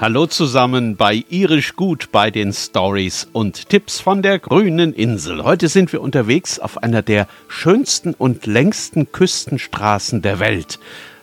Hallo zusammen bei Irisch Gut bei den Stories und Tipps von der grünen Insel. Heute sind wir unterwegs auf einer der schönsten und längsten Küstenstraßen der Welt,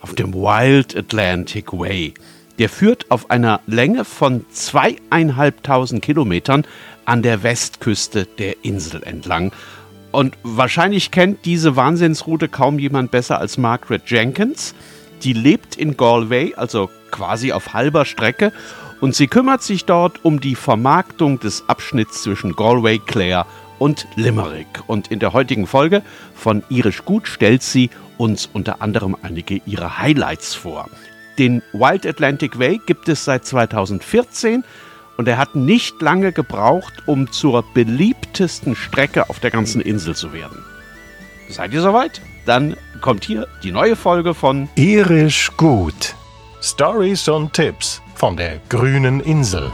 auf dem Wild Atlantic Way. Der führt auf einer Länge von zweieinhalbtausend Kilometern an der Westküste der Insel entlang. Und wahrscheinlich kennt diese Wahnsinnsroute kaum jemand besser als Margaret Jenkins. Die lebt in Galway, also quasi auf halber Strecke und sie kümmert sich dort um die Vermarktung des Abschnitts zwischen Galway, Clare und Limerick. Und in der heutigen Folge von Irisch Gut stellt sie uns unter anderem einige ihrer Highlights vor. Den Wild Atlantic Way gibt es seit 2014 und er hat nicht lange gebraucht, um zur beliebtesten Strecke auf der ganzen Insel zu werden. Seid ihr soweit? Dann kommt hier die neue Folge von Irisch Gut. Stories und Tipps von der grünen Insel.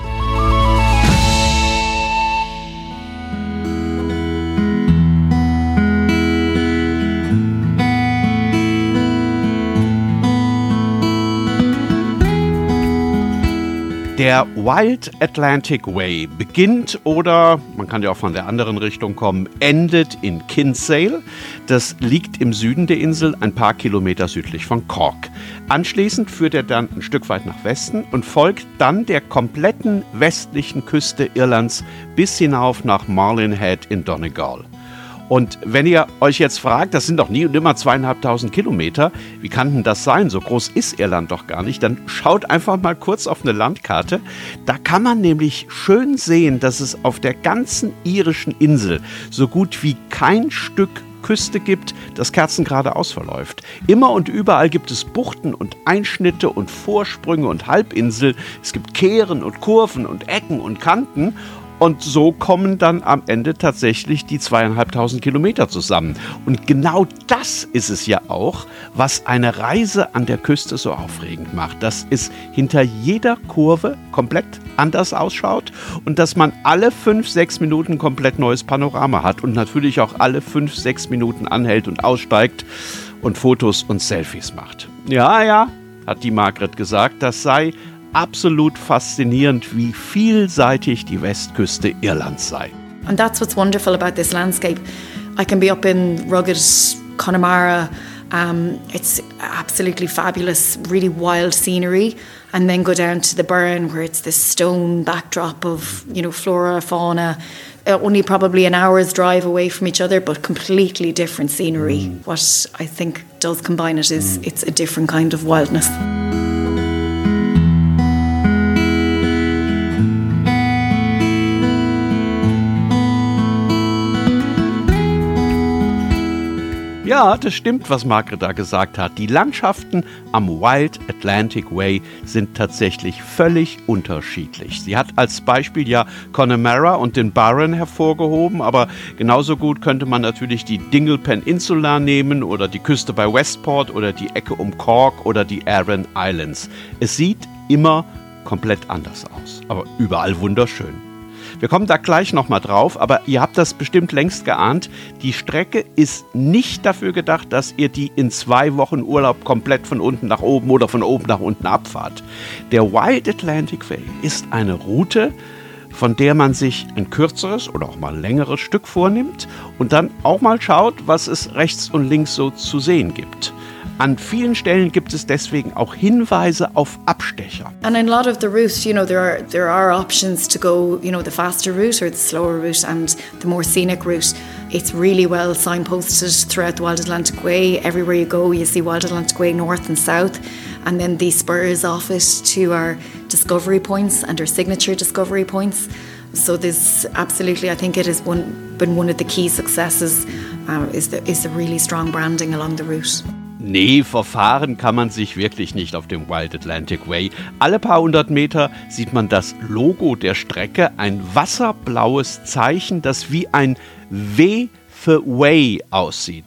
Der Wild Atlantic Way beginnt oder, man kann ja auch von der anderen Richtung kommen, endet in Kinsale. Das liegt im Süden der Insel, ein paar Kilometer südlich von Cork. Anschließend führt er dann ein Stück weit nach Westen und folgt dann der kompletten westlichen Küste Irlands bis hinauf nach Marlin Head in Donegal. Und wenn ihr euch jetzt fragt, das sind doch nie und immer zweieinhalbtausend Kilometer, wie kann denn das sein? So groß ist Irland doch gar nicht. Dann schaut einfach mal kurz auf eine Landkarte. Da kann man nämlich schön sehen, dass es auf der ganzen irischen Insel so gut wie kein Stück Küste gibt, das kerzengradeaus verläuft. Immer und überall gibt es Buchten und Einschnitte und Vorsprünge und Halbinsel. Es gibt Kehren und Kurven und Ecken und Kanten. Und so kommen dann am Ende tatsächlich die zweieinhalbtausend Kilometer zusammen. Und genau das ist es ja auch, was eine Reise an der Küste so aufregend macht. Dass es hinter jeder Kurve komplett anders ausschaut und dass man alle fünf, sechs Minuten komplett neues Panorama hat und natürlich auch alle fünf, sechs Minuten anhält und aussteigt und Fotos und Selfies macht. Ja, ja, hat die Margret gesagt, das sei absolut faszinierend, wie vielseitig die Westküste Irlands sei. And that's what's wonderful about this landscape. I can be up in rugged Connemara. Um, it's absolutely fabulous, really wild scenery, and then go down to the burn where it's this stone backdrop of you know flora, fauna, uh, only probably an hour's drive away from each other, but completely different scenery. Mm. What I think does combine it is mm. it's a different kind of wildness. Ja, das stimmt, was Margret da gesagt hat. Die Landschaften am Wild Atlantic Way sind tatsächlich völlig unterschiedlich. Sie hat als Beispiel ja Connemara und den Barron hervorgehoben, aber genauso gut könnte man natürlich die Dingle Peninsula nehmen oder die Küste bei Westport oder die Ecke um Cork oder die Aran Islands. Es sieht immer komplett anders aus, aber überall wunderschön. Wir kommen da gleich nochmal drauf, aber ihr habt das bestimmt längst geahnt. Die Strecke ist nicht dafür gedacht, dass ihr die in zwei Wochen Urlaub komplett von unten nach oben oder von oben nach unten abfahrt. Der Wild Atlantic Way ist eine Route, von der man sich ein kürzeres oder auch mal längeres Stück vornimmt und dann auch mal schaut, was es rechts und links so zu sehen gibt. An vielen Stellen gibt es deswegen auch Hinweise auf Abstecher. And in a lot of the routes, you know, there are there are options to go, you know, the faster route or the slower route and the more scenic route. It's really well signposted throughout the Wild Atlantic Way. Everywhere you go, you see Wild Atlantic Way north and south, and then the spurs off it to our discovery points and our signature discovery points. So there's absolutely, I think it has one, been one of the key successes uh, is the is really strong branding along the route. Nee, verfahren kann man sich wirklich nicht auf dem Wild Atlantic Way. Alle paar hundert Meter sieht man das Logo der Strecke, ein wasserblaues Zeichen, das wie ein W für Way aussieht.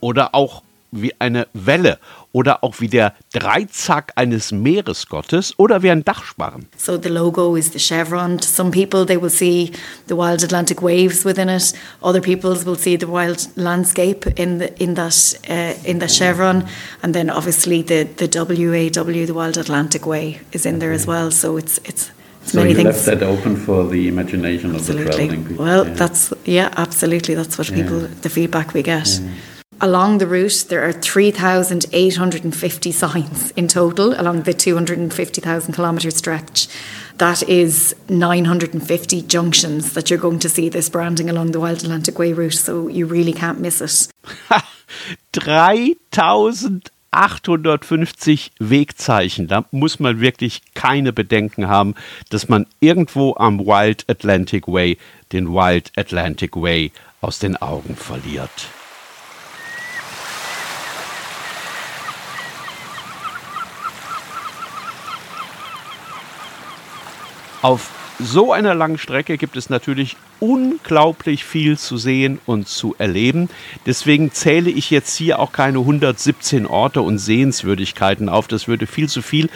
Oder auch wie eine Welle oder auch wie der Dreizack eines Meeresgottes oder wie ein Dachsparren. So the logo is the chevron. To some people they will see the wild Atlantic waves within it. Other people will see the wild landscape in the in that uh, in the chevron, and then obviously the the WAW, the Wild Atlantic Way, is in there as well. So it's it's so many you things. left that open for the imagination of the traveling people. Well, yeah. that's yeah, absolutely. That's what people Yeah. the feedback we get. Along the route, there are 3,850 signs in total along the 250,000 kilometre stretch. That is 950 junctions that you're going to see this branding along the Wild Atlantic Way route, so you really can't miss it. 3850 Wegzeichen. Da muss man wirklich keine Bedenken haben, dass man irgendwo am Wild Atlantic Way den Wild Atlantic Way aus den Augen verliert. Auf so einer langen Strecke gibt es natürlich unglaublich viel zu sehen und zu erleben. Deswegen zähle ich jetzt hier auch keine 117 Orte und Sehenswürdigkeiten auf. Das würde viel zu viel.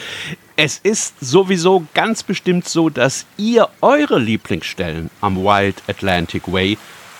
Es ist sowieso ganz bestimmt so, dass ihr eure Lieblingsstellen am Wild Atlantic Way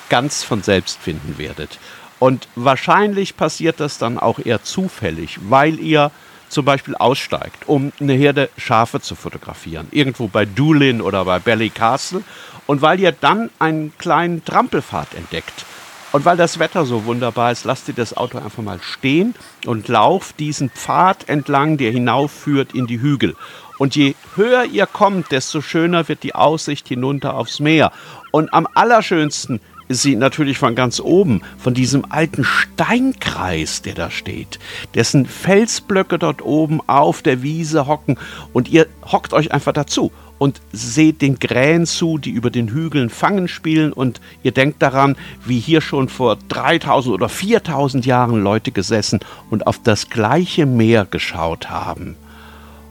ganz von selbst finden werdet. Und wahrscheinlich passiert das dann auch eher zufällig, weil ihr zum Beispiel aussteigt, um eine Herde Schafe zu fotografieren, irgendwo bei Doolin oder bei Ballycastle, und weil ihr dann einen kleinen Trampelpfad entdeckt. Und weil das Wetter so wunderbar ist, lasst ihr das Auto einfach mal stehen und lauft diesen Pfad entlang, der hinaufführt in die Hügel. Und je höher ihr kommt, desto schöner wird die Aussicht hinunter aufs Meer. Und am allerschönsten ist sie natürlich von ganz oben, von diesem alten Steinkreis, der da steht, dessen Felsblöcke dort oben auf der Wiese hocken. Und ihr hockt euch einfach dazu und seht den Krähen zu, die über den Hügeln Fangen spielen. Und ihr denkt daran, wie hier schon vor 3000 oder 4000 Jahren Leute gesessen und auf das gleiche Meer geschaut haben.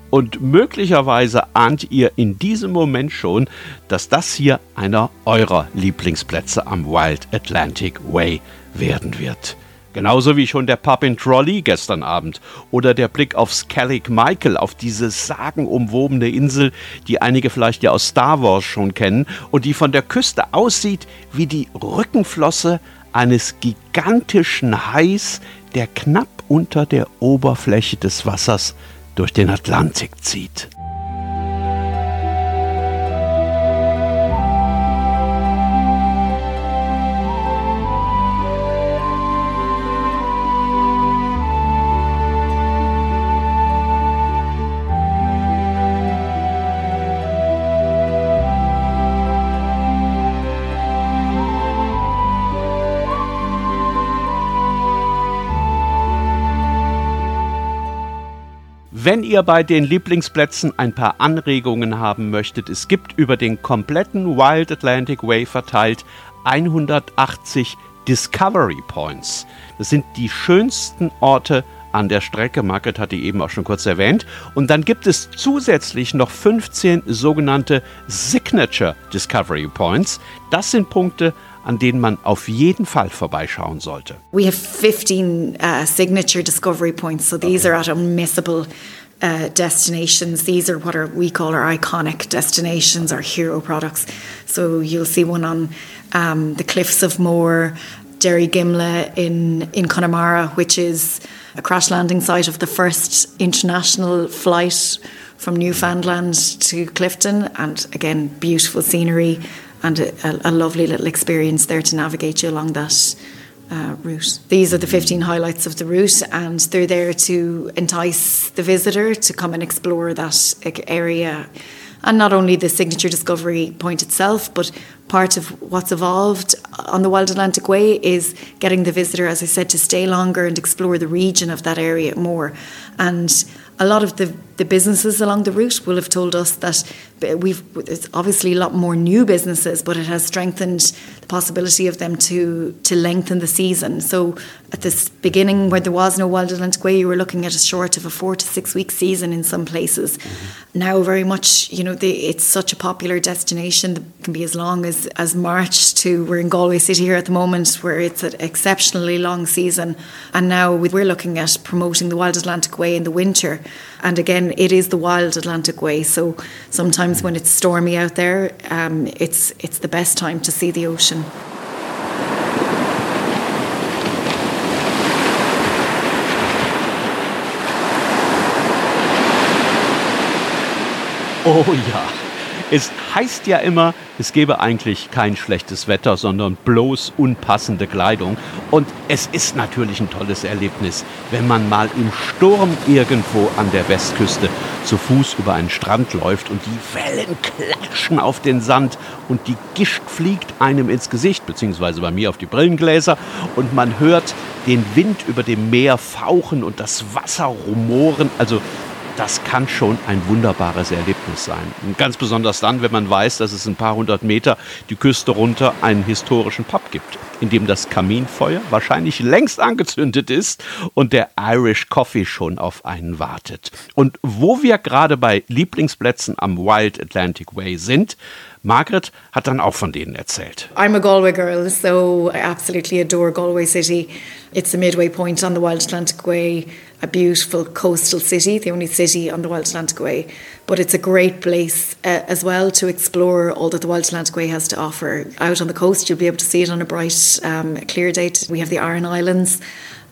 Und möglicherweise ahnt ihr in diesem Moment schon, dass das hier einer eurer Lieblingsplätze am Wild Atlantic Way werden wird. Genauso wie schon der Pub in Trolley gestern Abend oder der Blick auf Skellig Michael, auf diese sagenumwobene Insel, die einige vielleicht ja aus Star Wars schon kennen und die von der Küste aussieht wie die Rückenflosse eines gigantischen Hais, der knapp unter der Oberfläche des Wassers durch den Atlantik zieht. Wenn ihr bei den Lieblingsplätzen ein paar Anregungen haben möchtet, es gibt über den kompletten Wild Atlantic Way verteilt 180 Discovery Points. Das sind die schönsten Orte an der Strecke. Margaret hat die eben auch schon kurz erwähnt. Und dann gibt es zusätzlich noch 15 sogenannte Signature Discovery Points. Das sind Punkte, an denen man auf jeden Fall vorbeischauen sollte. We have 15 uh, signature discovery points, so these are at unmissable uh, destinations. These are what are, we call our iconic destinations, our hero products. So you'll see one on um, the Cliffs of Moher, Derry Gimla in, in Connemara, which is a crash landing site of the first international flight from Newfoundland to Clifton. And again, beautiful scenery and a, a, lovely little experience there to navigate you along that uh, route. These are the 15 highlights of the route, and they're there to entice the visitor to come and explore that area. And not only the signature discovery point itself, but part of what's evolved on the Wild Atlantic Way is getting the visitor, as I said, to stay longer and explore the region of that area more. And a lot of the the businesses along the route will have told us that we've it's obviously a lot more new businesses, but it has strengthened the possibility of them to to lengthen the season. So at this beginning, where there was no Wild Atlantic Way, you were looking at a short of a four to six week season in some places. Mm-hmm. Now, very much, you know, the, it's such a popular destination that can be as long as as March to. We're in Galway City here at the moment, where it's an exceptionally long season, and now we're looking at promoting the Wild Atlantic Way in the winter. And again, it is the Wild Atlantic Way, so sometimes when it's stormy out there, um, it's it's the best time to see the ocean. Oh ja, es heißt ja immer, es gebe eigentlich kein schlechtes Wetter, sondern bloß unpassende Kleidung. Und es ist natürlich ein tolles Erlebnis, wenn man mal im Sturm irgendwo an der Westküste zu Fuß über einen Strand läuft und die Wellen klatschen auf den Sand und die Gischt fliegt einem ins Gesicht, beziehungsweise bei mir auf die Brillengläser und man hört den Wind über dem Meer fauchen und das Wasser rumoren. Also das kann schon ein wunderbares Erlebnis sein. Und ganz besonders dann, wenn man weiß, dass es ein paar hundert Meter die Küste runter einen historischen Pub gibt, in dem das Kaminfeuer wahrscheinlich längst angezündet ist und der Irish Coffee schon auf einen wartet. Und wo wir gerade bei Lieblingsplätzen am Wild Atlantic Way sind, Margaret hat dann auch von denen erzählt. I'm a Galway girl, so I absolutely adore Galway City. It's the midway point on the Wild Atlantic Way, a beautiful coastal city, the only city on the Wild Atlantic Way. But it's a great place uh, as well to explore all that the Wild Atlantic Way has to offer. Out on the coast, you'll be able to see it on a bright, um, clear day. We have the Iron Islands.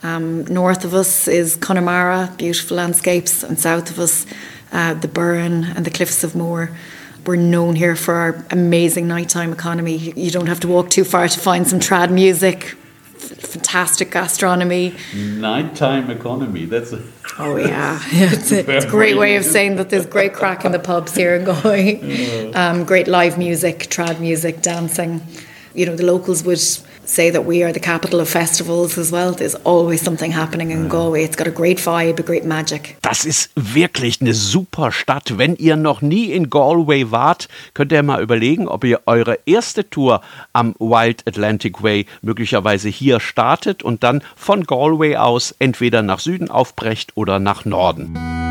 Um, north of us is Connemara, beautiful landscapes, and south of us, uh, the Burren and the Cliffs of Moher we're known here for our amazing nighttime economy. You don't have to walk too far to find some trad music, fantastic gastronomy. Nighttime economy, that's a Oh yeah, it's a, it's a, great way of saying that there's great crack in the pubs here in Galway. Um, great live music, trad music, dancing. You know, the locals would say that we are the capital of festivals as well. There's always something happening in Galway. It's got a great vibe, a great magic. Das ist wirklich eine super Stadt. Wenn ihr noch nie in Galway wart, könnt ihr mal überlegen, ob ihr eure erste Tour am Wild Atlantic Way möglicherweise hier startet und dann von Galway aus entweder nach Süden aufbrecht oder nach Norden.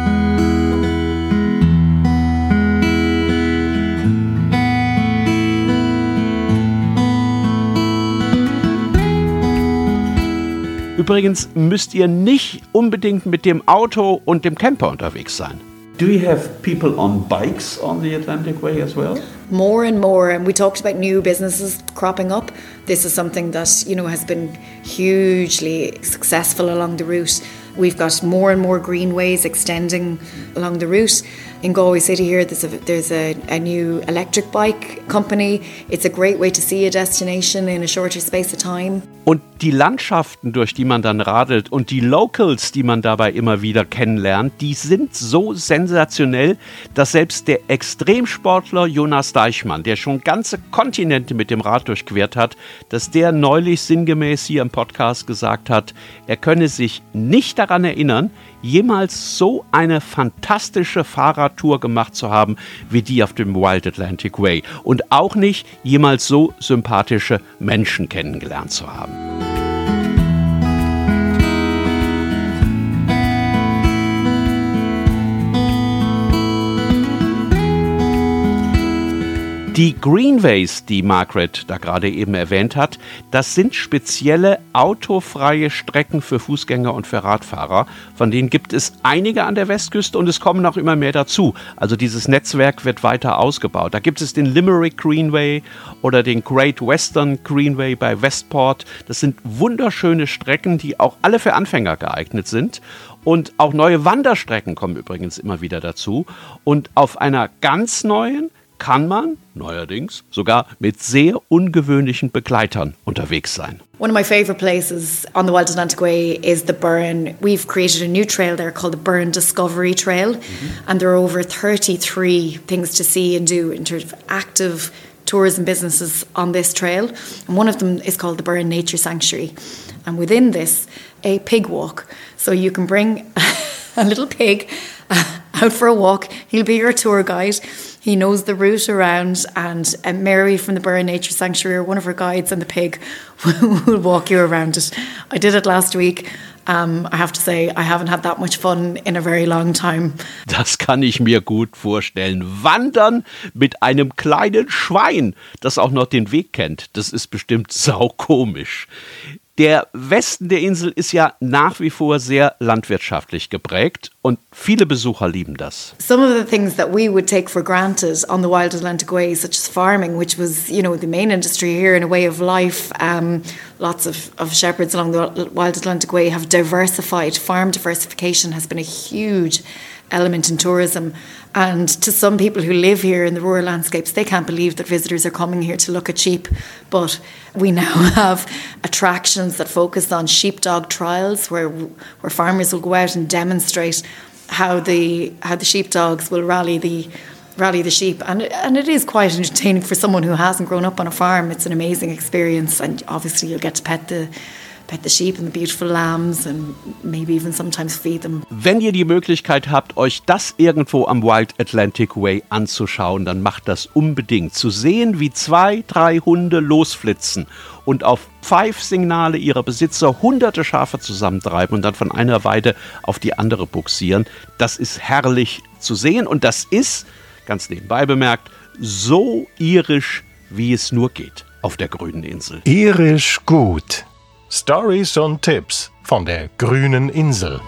Übrigens müsst ihr nicht unbedingt mit dem Auto und dem Camper unterwegs sein. Do you have people on bikes on the Atlantic Way as well? More and more, and we talked about new businesses cropping up. This is something that you know has been hugely successful along the route. We've got more and more greenways extending along the route. In Galway City here, there's a, there's a, a new electric bike company. It's a great way to see a destination in a shorter space of time. Und die Landschaften, durch die man dann radelt und die Locals, die man dabei immer wieder kennenlernt, die sind so sensationell, dass selbst der Extremsportler Jonas Deichmann, der schon ganze Kontinente mit dem Rad durchquert hat, dass der neulich sinngemäß hier im Podcast gesagt hat, er könne sich nicht daran erinnern, jemals so eine fantastische Fahrradtour gemacht zu haben wie die auf dem Wild Atlantic Way und auch nicht jemals so sympathische Menschen kennengelernt zu haben. Die Greenways, die Margaret da gerade eben erwähnt hat, das sind spezielle autofreie Strecken für Fußgänger und für Radfahrer. Von denen gibt es einige an der Westküste und es kommen auch immer mehr dazu. Also dieses Netzwerk wird weiter ausgebaut. Da gibt es den Limerick Greenway oder den Great Western Greenway bei Westport. Das sind wunderschöne Strecken, die auch alle für Anfänger geeignet sind. Und auch neue Wanderstrecken kommen übrigens immer wieder dazu. Und auf einer ganz neuen, kann man neuerdings sogar mit sehr ungewöhnlichen Begleitern unterwegs sein. One of my favorite places on the Wild Atlantic Way is the Burn. We've created a new trail there called the Burn Discovery Trail, mm -hmm. and there are over 33 things to see and do in terms of active tourism businesses on this trail. And one of them is called the Burn Nature Sanctuary. And within this, a pig walk. So you can bring a little pig out for a walk. He'll be your tour guide. He knows the route around, and uh, Mary from the Burren Nature Sanctuary, one of her guides, and the pig will walk you around it. I did it last week. Um, I have to say, I haven't had that much fun in a very long time. Das kann ich mir gut vorstellen. Wandern mit einem kleinen Schwein, das auch noch den Weg kennt, das ist bestimmt saukomisch. Der Westen der Insel ist ja nach wie vor sehr landwirtschaftlich geprägt und viele Besucher lieben das. Some of the things that we would take for granted on the Wild Atlantic Way, such as farming, which was, you know, the main industry here and a way of life. Um, lots of, of shepherds along the Wild Atlantic Way have diversified. Farm diversification has been a huge element in tourism. And to some people who live here in the rural landscapes, they can't believe that visitors are coming here to look at sheep. But we now have attractions that focus on sheepdog trials, where where farmers will go out and demonstrate how the how the sheepdogs will rally the rally the sheep and and it is quite entertaining for someone who hasn't grown up on a farm it's an amazing experience and obviously you'll get to pet the pet the sheep and the beautiful lambs and maybe even sometimes feed them. Wenn ihr die Möglichkeit habt, euch das irgendwo am Wild Atlantic Way anzuschauen, dann macht das unbedingt. Zu sehen, wie zwei, drei Hunde losflitzen und auf Pfeifsignale ihrer Besitzer hunderte Schafe zusammentreiben und dann von einer Weide auf die andere buxieren, das ist herrlich zu sehen und das ist, ganz nebenbei bemerkt, so irisch, wie es nur geht auf der grünen Insel. Irisch gut. Stories und Tipps von der grünen Insel.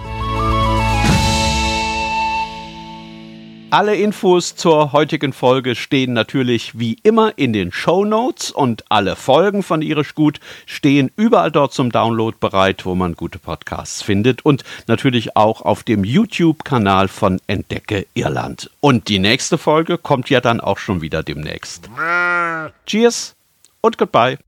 Alle Infos zur heutigen Folge stehen natürlich wie immer in den Show Notes und alle Folgen von Irisch Gut stehen überall dort zum Download bereit, wo man gute Podcasts findet und natürlich auch auf dem YouTube-Kanal von Entdecke Irland. Und die nächste Folge kommt ja dann auch schon wieder demnächst. Cheers und goodbye.